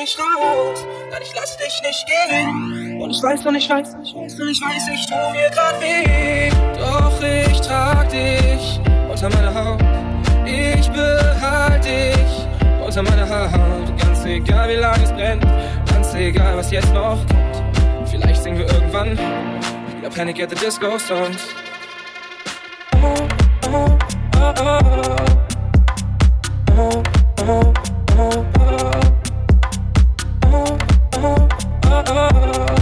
nicht raus, nein, ich lass dich nicht gehen. Und ich weiß, und ich weiß, ich weiß, und ich weiß, ich tu mir grad weh. Doch ich trag dich unter meiner Haut, ich behalte dich unter meiner Haut. Ganz egal, wie lange es brennt, ganz egal, was jetzt noch kommt. Vielleicht singen wir irgendwann wieder Panic at the Disco Songs. oh. oh.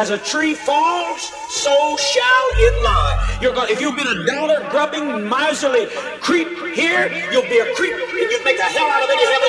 As a tree falls, so shall it lie. You're going if you've been a dollar grubbing, miserly creep here, you'll be a creep and you'll make a hell out of heaven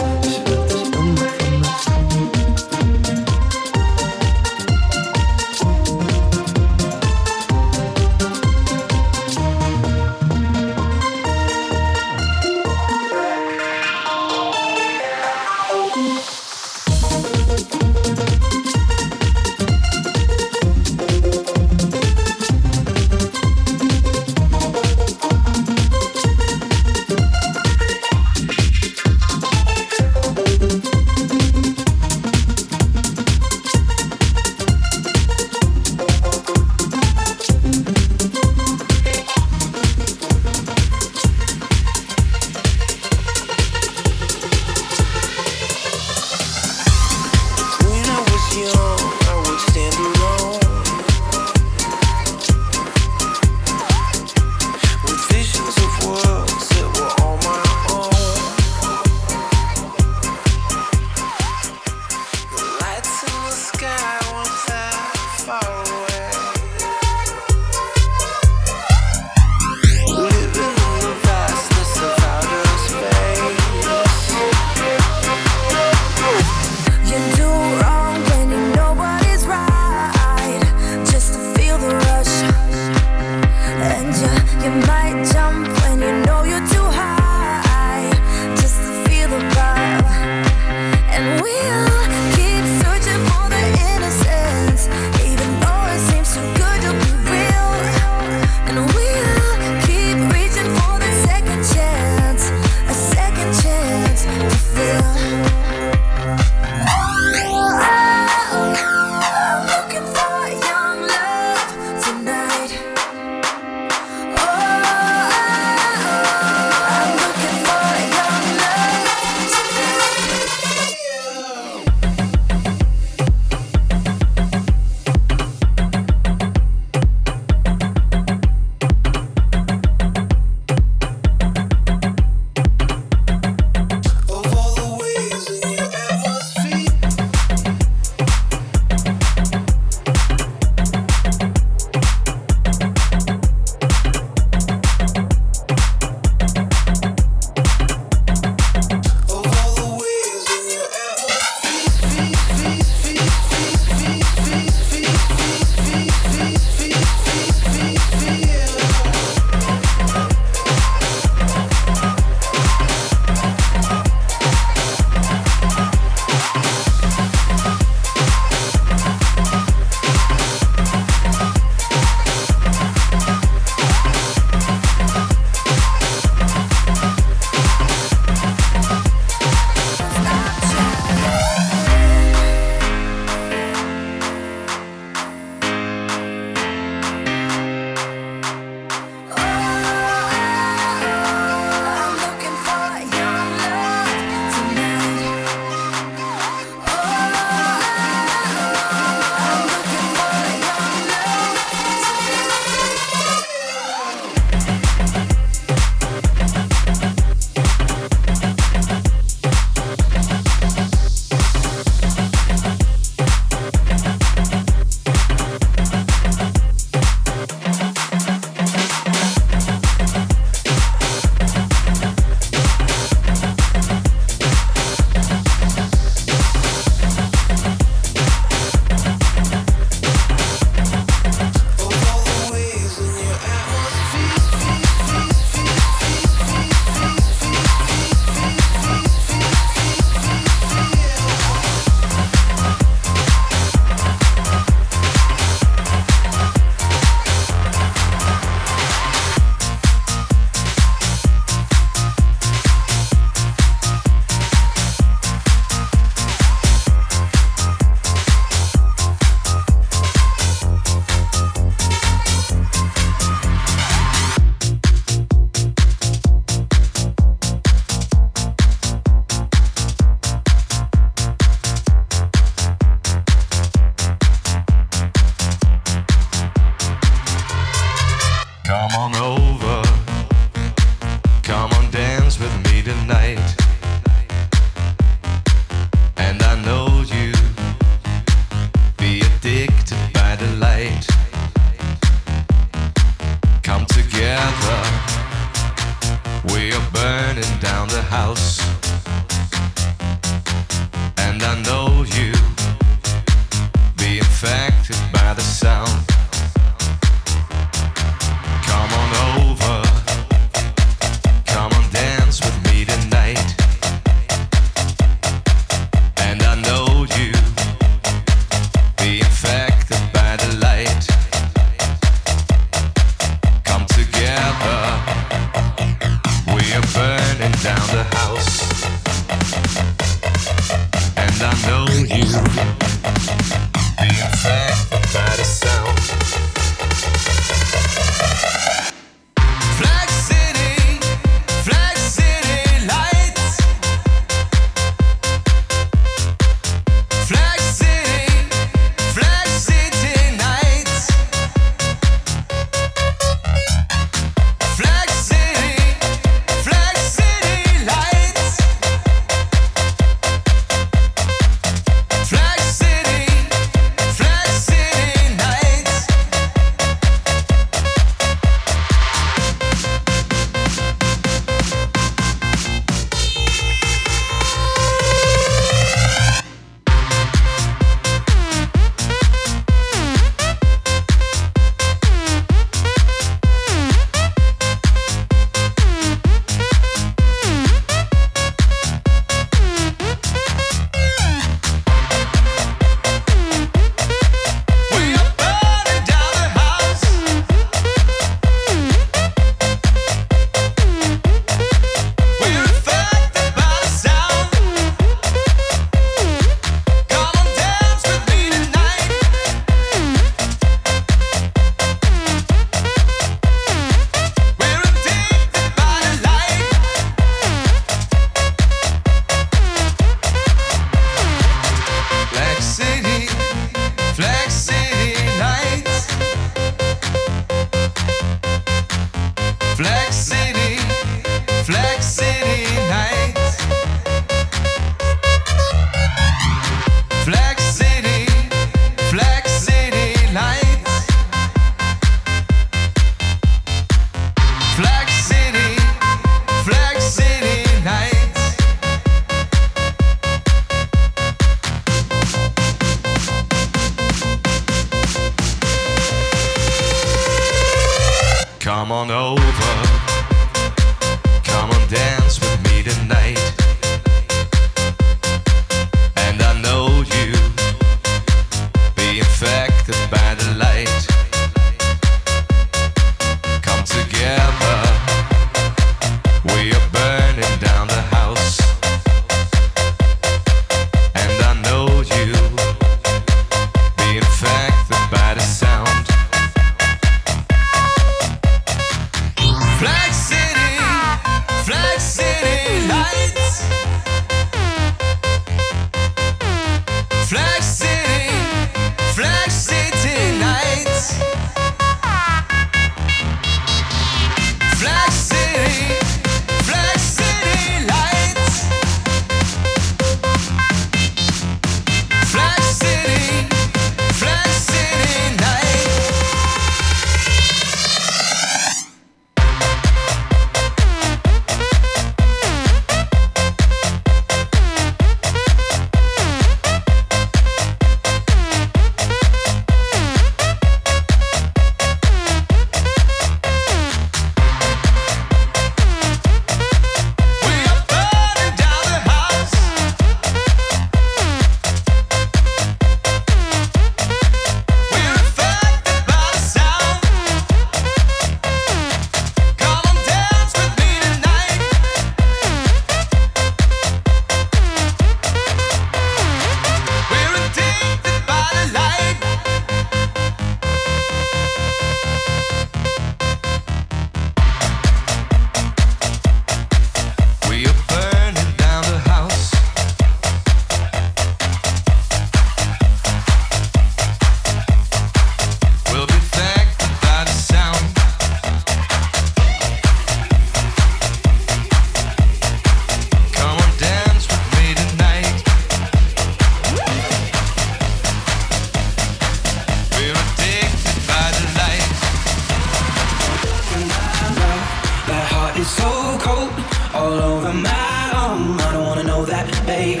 don't wanna know that, babe.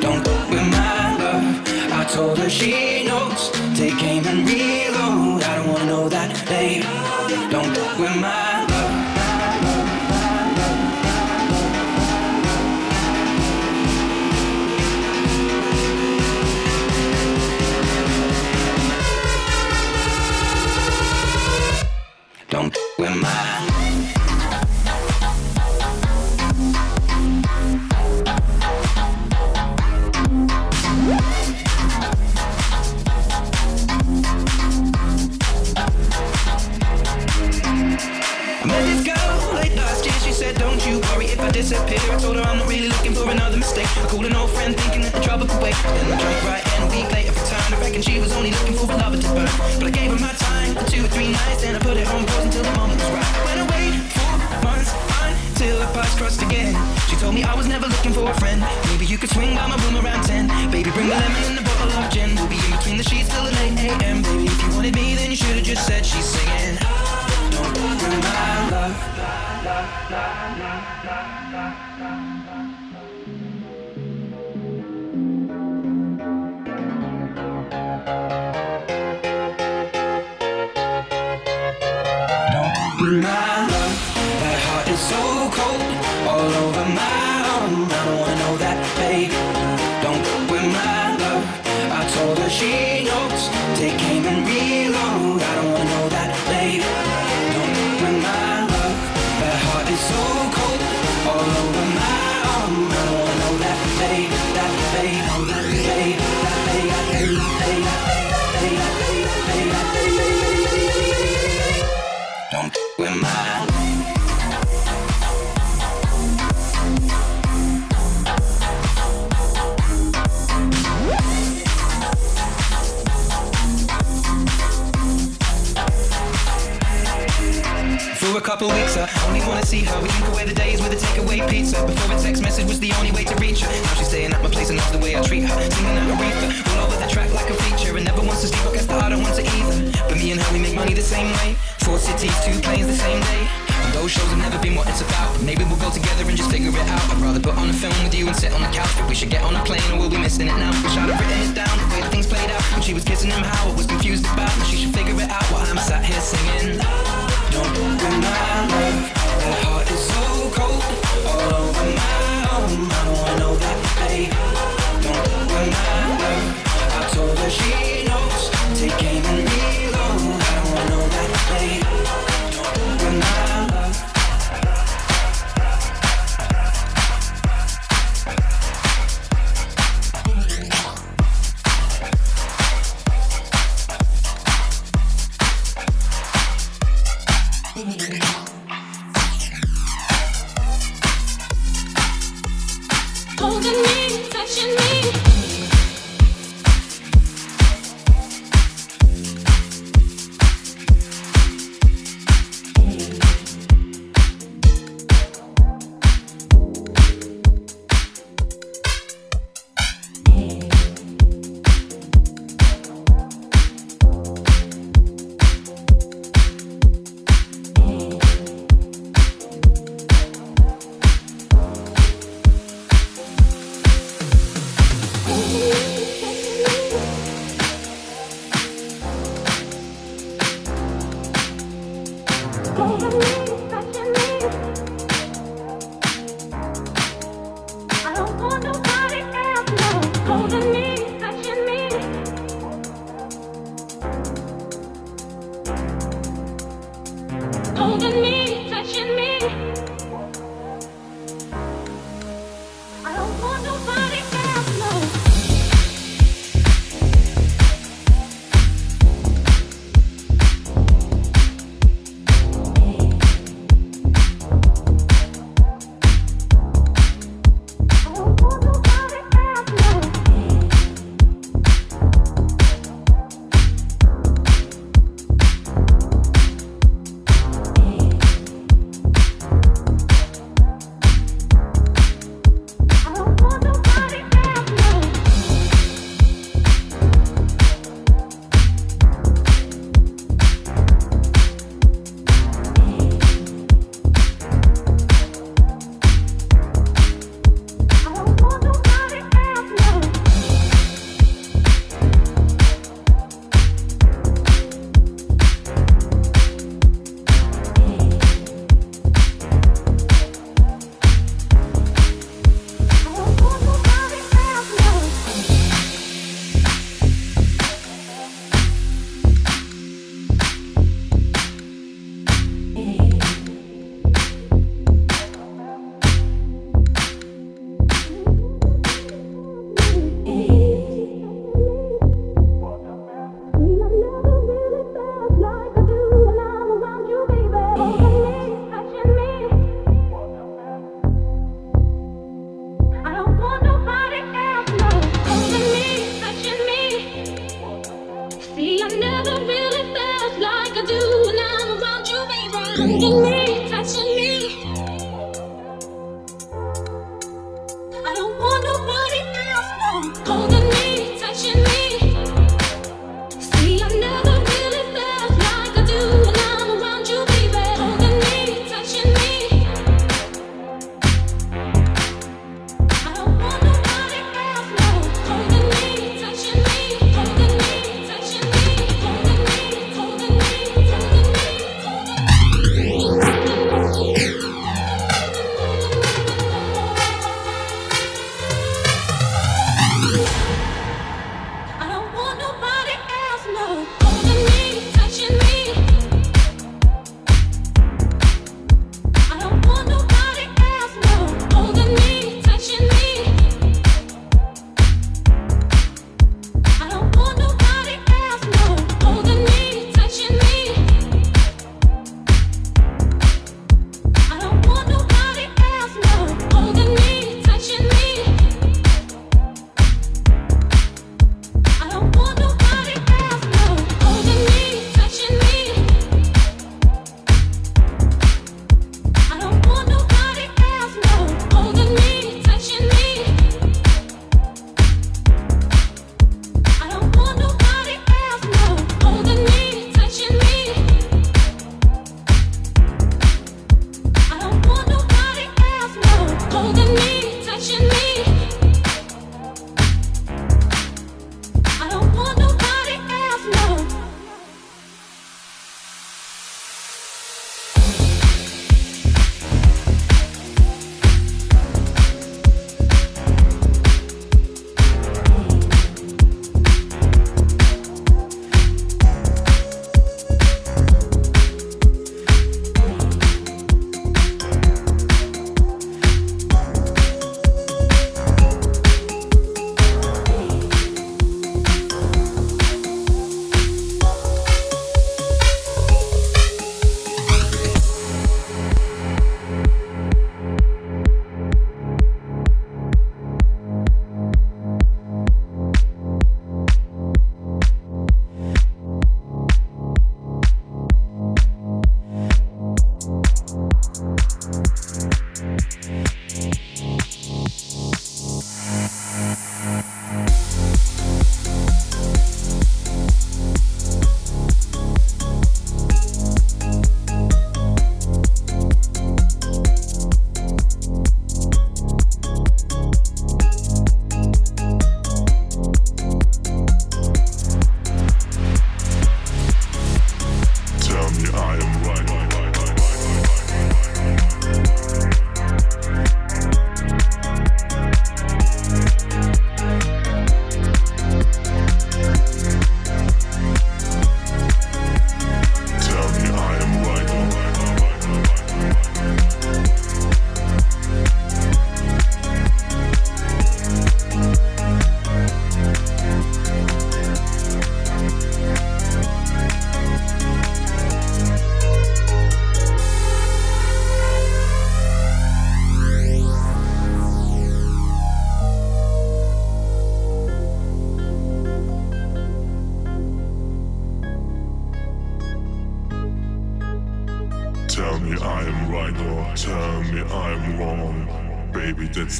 Don't with my love. I told her she knows. Take aim and read. Could swing by my room around ten. Baby, bring the lemon and the bottle of gin. We'll be in between the sheets till the late a.m. Baby, if you wanted me, then you should've just said she's singing. Don't bring my love. See her. We drink away the days with a takeaway pizza. Before a text message was the only way to reach her. Now she's staying at my place and loves the way I treat her. Singing out Aretha, all over the track like a feature. And never wants to sleep, I guess that I don't want to either. But me and her, we make money the same way. Four cities, two planes the same day. And those shows have never been what it's about. Maybe we'll go together and just figure it out. I'd rather put on a film with you and sit on the couch. But we should get on a plane or we'll Watching me.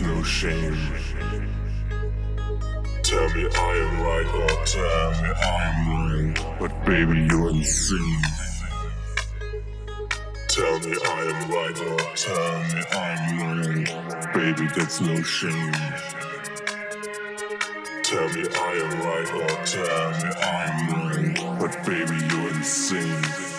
no shame. Tell me I am right or tell me I am wrong, but baby you're insane. Tell me I am right or tell me I'm wrong, baby that's no shame. Tell me I am right or tell me I'm wrong, but baby you're insane.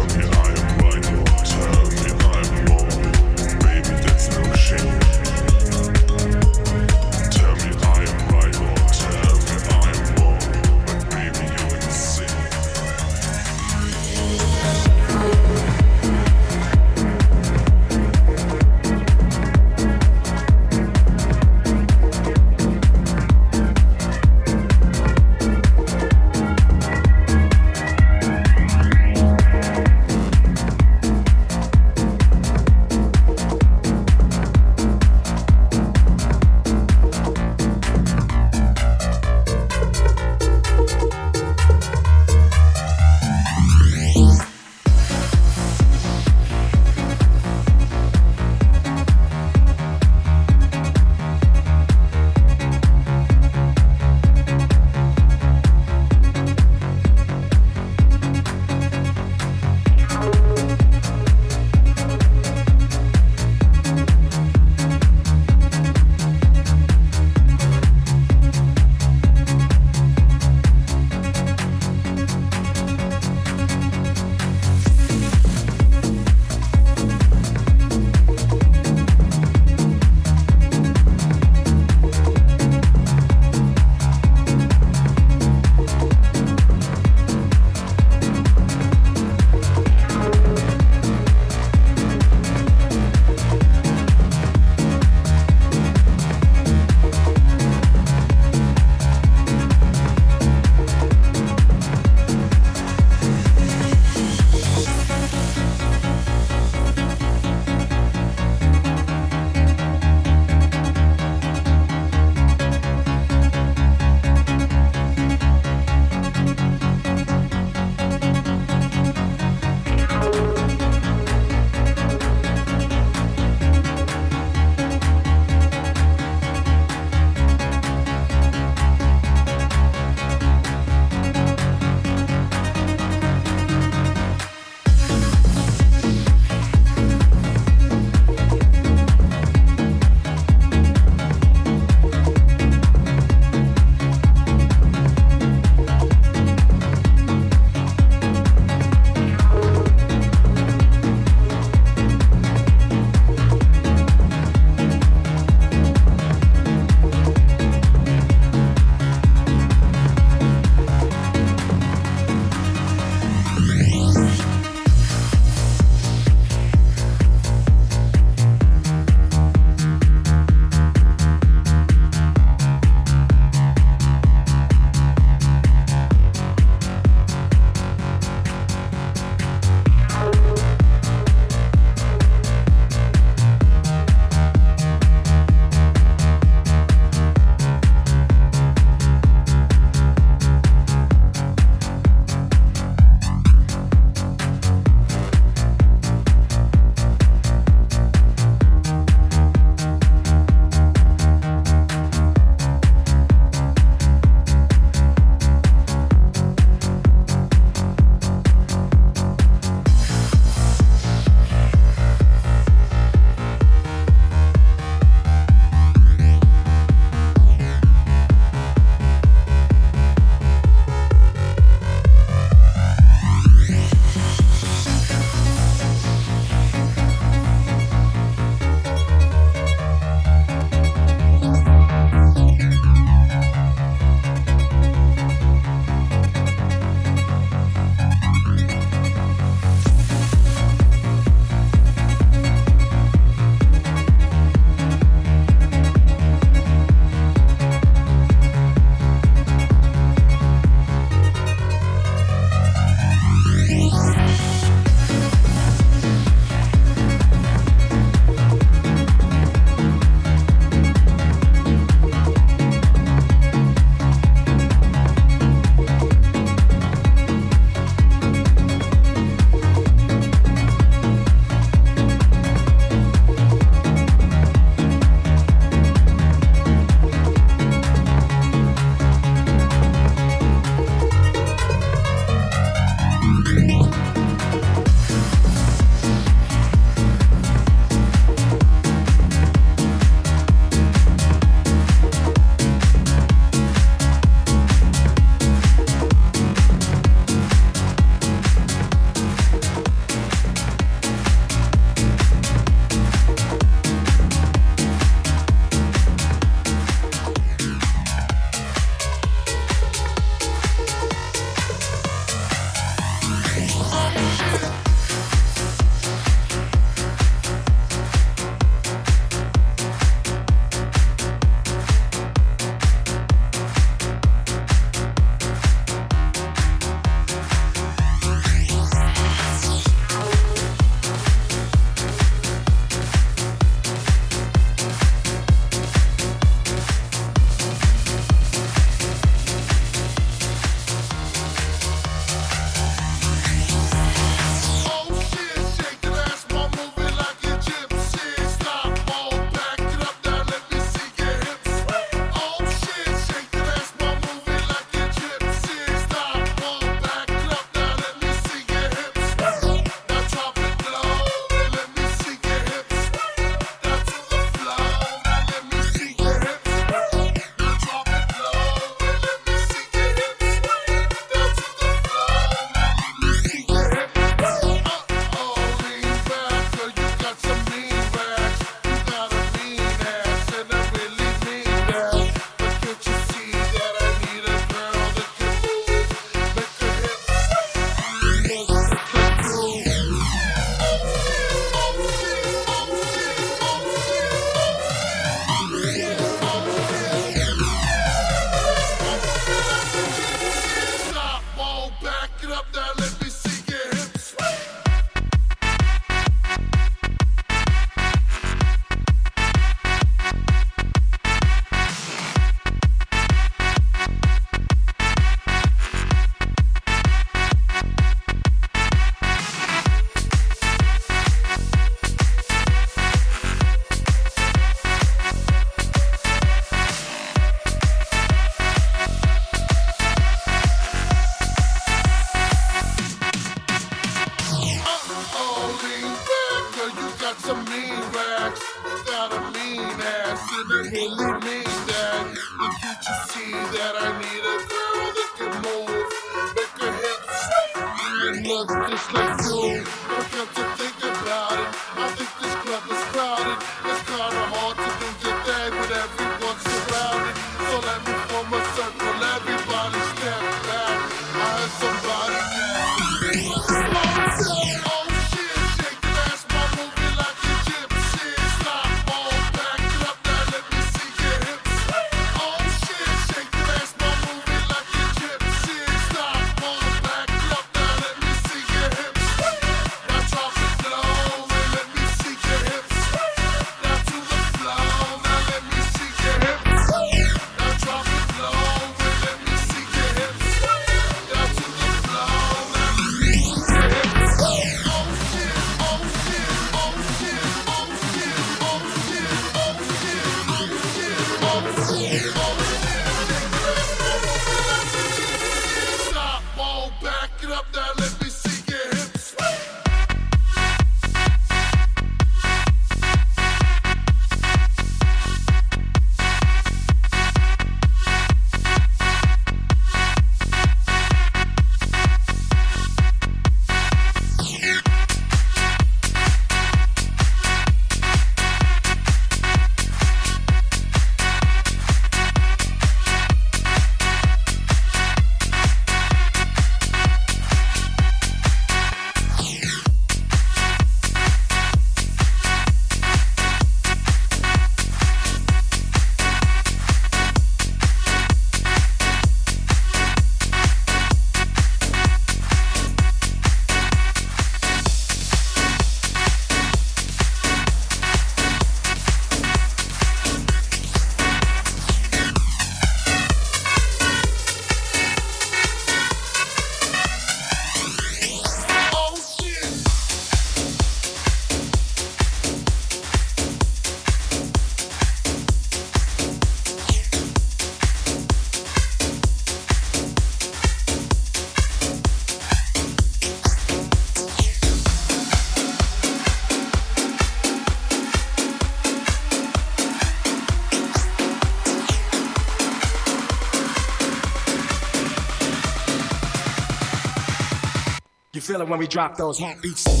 Feel it when we drop those hot beats.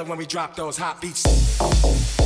It when we drop those hot beats.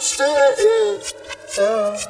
understand. Yeah. yeah.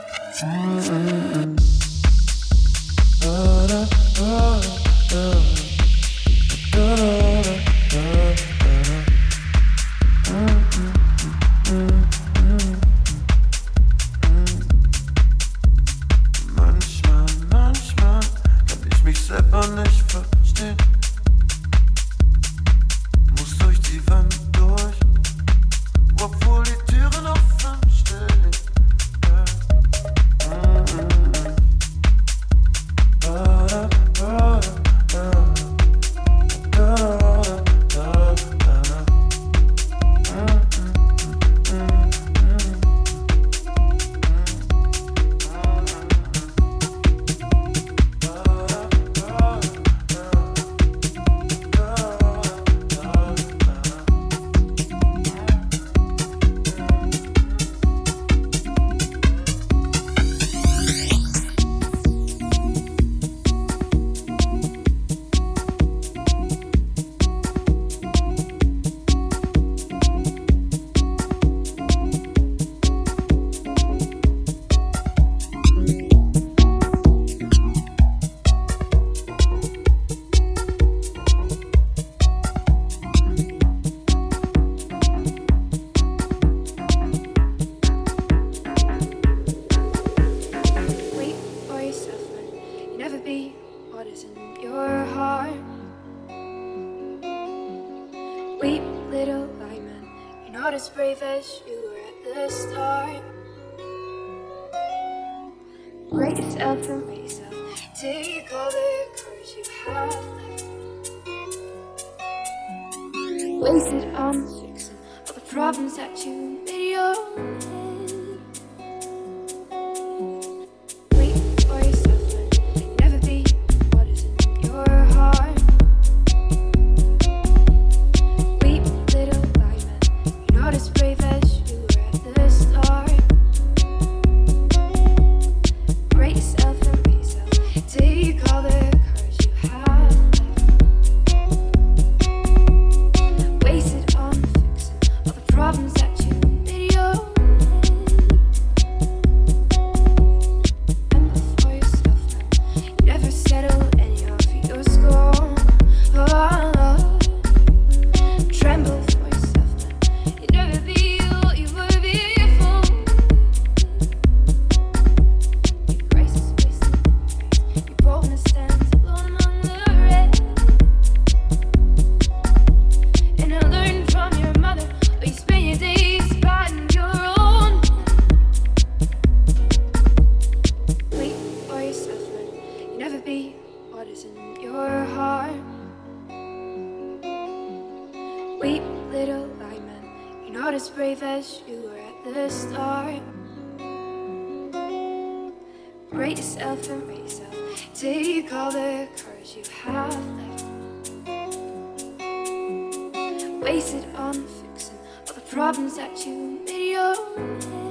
be what is in your heart. Weep, little lineman, you're not as brave as you were at the start. Break yourself and break yourself, take all the courage you have left. Wasted on fixing all the problems that you made your own.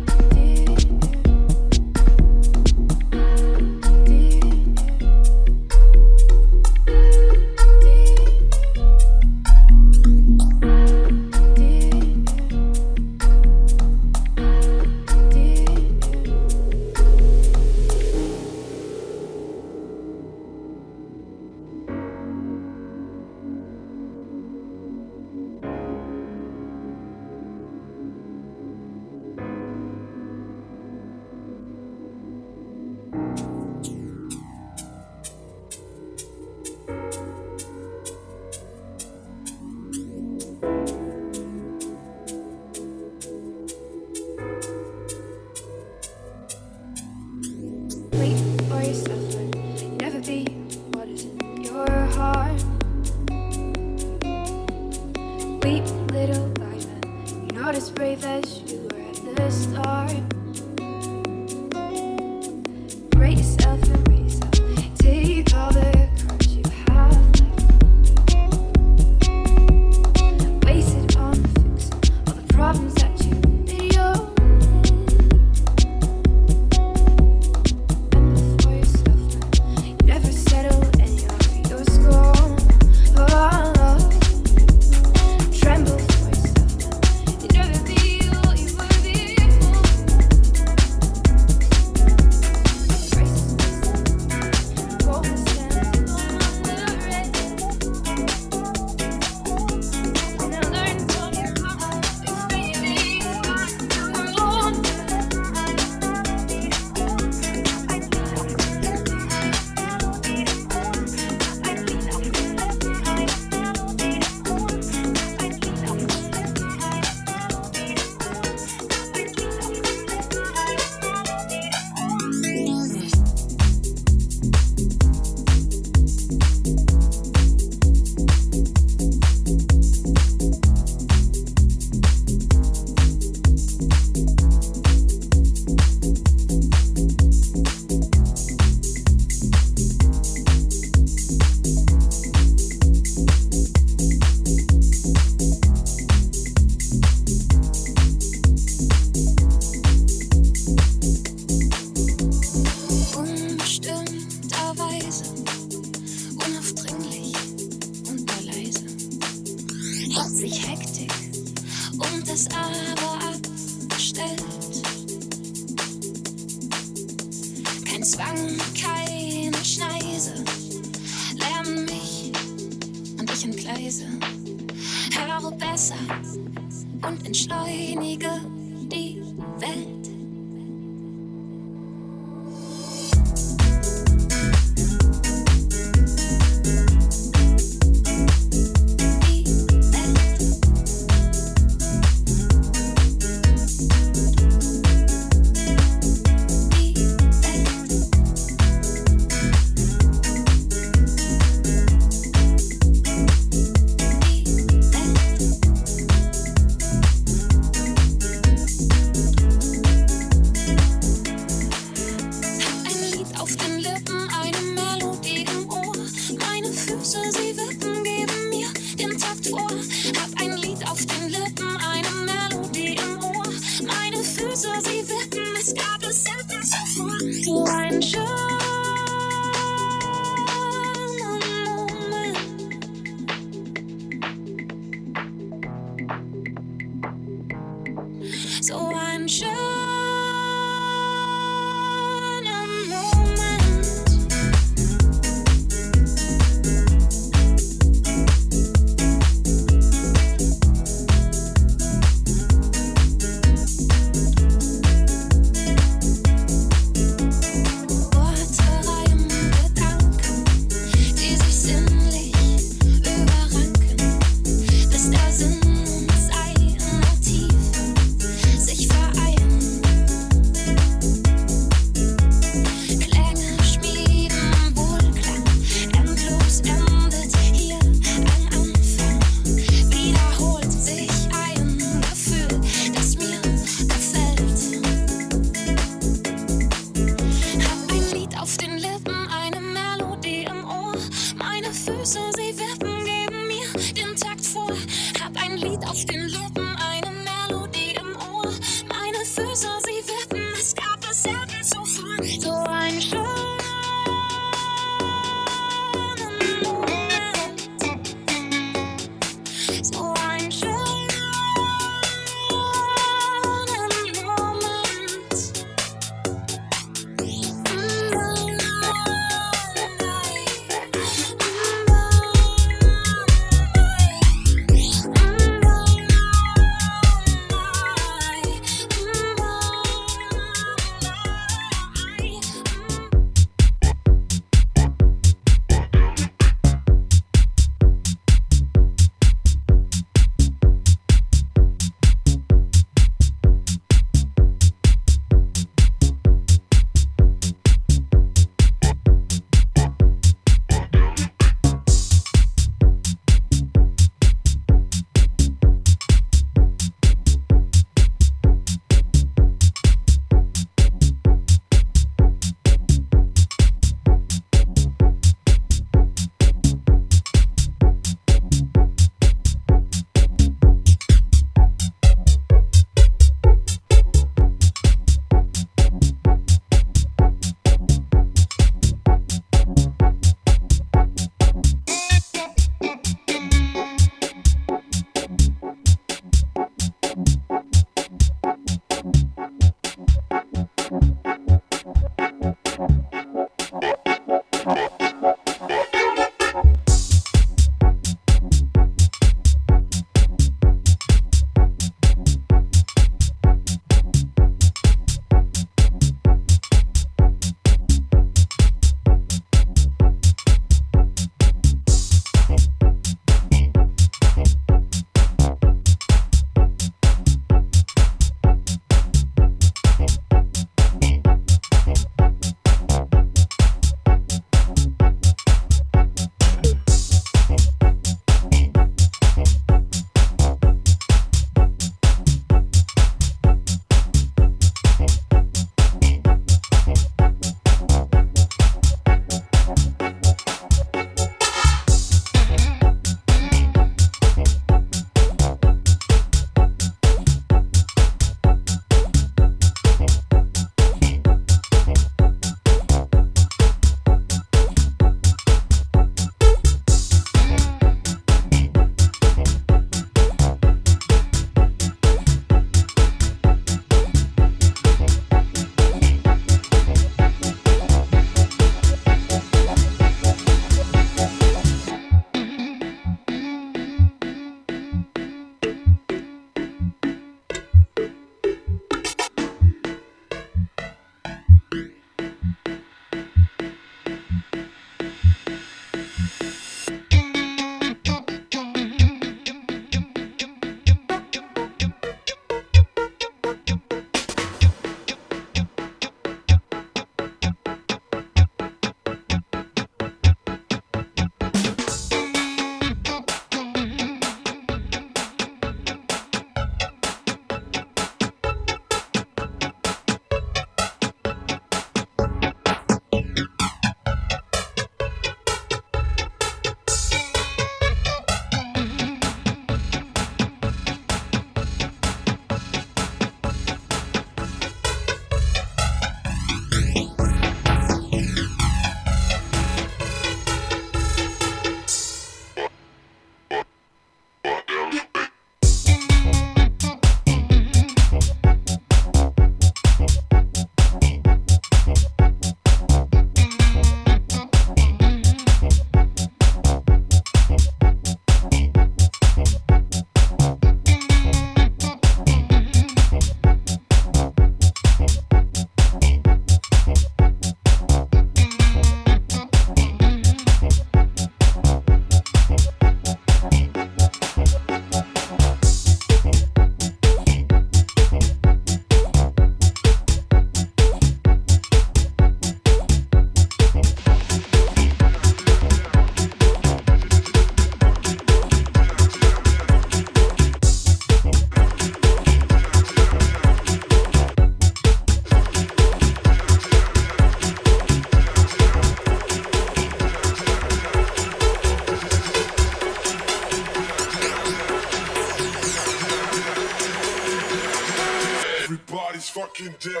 Fucking down.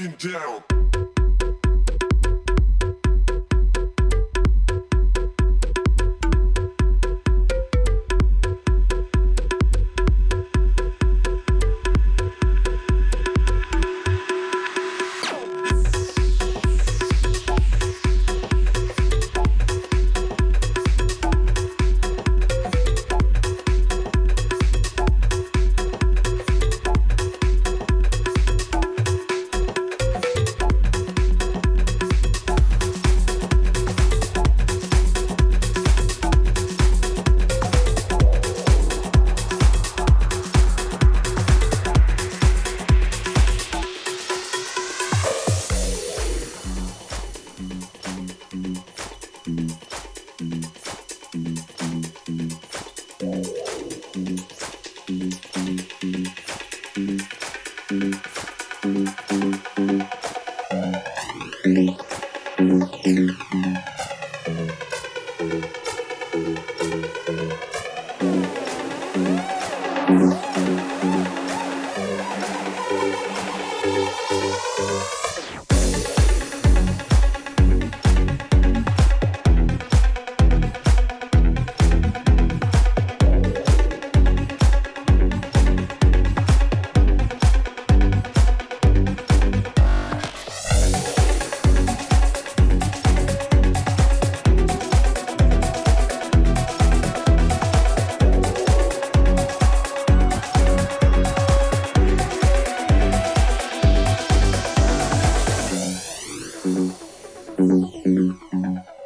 Fucking down. Mm-hmm.